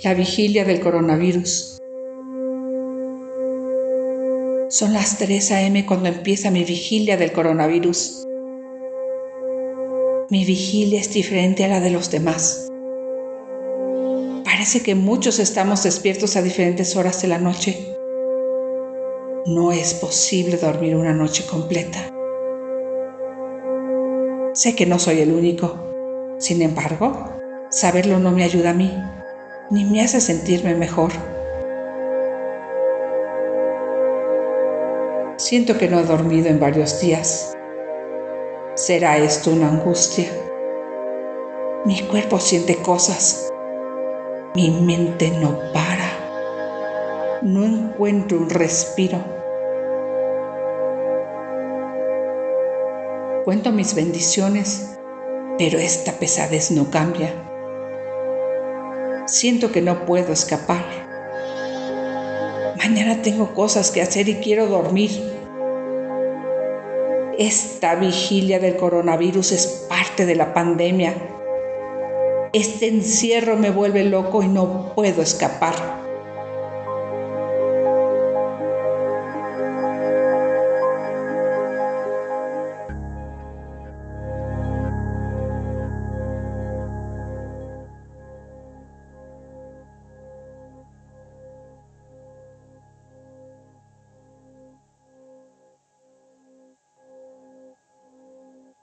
La vigilia del coronavirus. Son las 3 a.m. cuando empieza mi vigilia del coronavirus. Mi vigilia es diferente a la de los demás. Parece que muchos estamos despiertos a diferentes horas de la noche. No es posible dormir una noche completa. Sé que no soy el único. Sin embargo, saberlo no me ayuda a mí ni me hace sentirme mejor. Siento que no he dormido en varios días. ¿Será esto una angustia? Mi cuerpo siente cosas. Mi mente no para. No encuentro un respiro. Cuento mis bendiciones, pero esta pesadez no cambia. Siento que no puedo escapar. Mañana tengo cosas que hacer y quiero dormir. Esta vigilia del coronavirus es parte de la pandemia. Este encierro me vuelve loco y no puedo escapar.